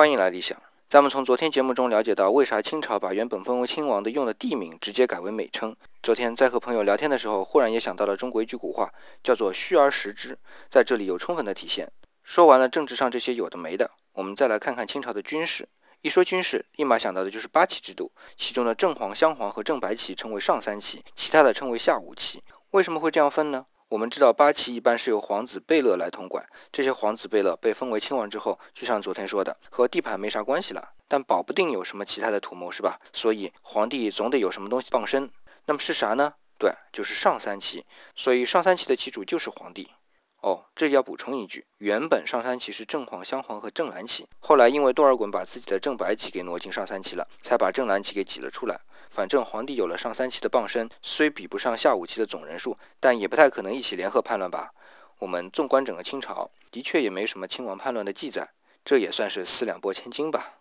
欢迎来理想。咱们从昨天节目中了解到，为啥清朝把原本封为亲王的用的地名直接改为美称。昨天在和朋友聊天的时候，忽然也想到了中国一句古话，叫做“虚而实之”，在这里有充分的体现。说完了政治上这些有的没的，我们再来看看清朝的军事。一说军事，立马想到的就是八旗制度，其中的正黄、镶黄和正白旗称为上三旗，其他的称为下五旗。为什么会这样分呢？我们知道八旗一般是由皇子贝勒来统管，这些皇子贝勒被封为亲王之后，就像昨天说的，和地盘没啥关系了，但保不定有什么其他的图谋，是吧？所以皇帝总得有什么东西傍身。那么是啥呢？对，就是上三旗。所以上三旗的旗主就是皇帝。哦，这里要补充一句，原本上三旗是正黄、镶黄和正蓝旗，后来因为多尔衮把自己的正白旗给挪进上三旗了，才把正蓝旗给挤了出来。反正皇帝有了上三旗的傍身，虽比不上下五旗的总人数，但也不太可能一起联合叛乱吧？我们纵观整个清朝，的确也没什么亲王叛乱的记载，这也算是四两拨千斤吧。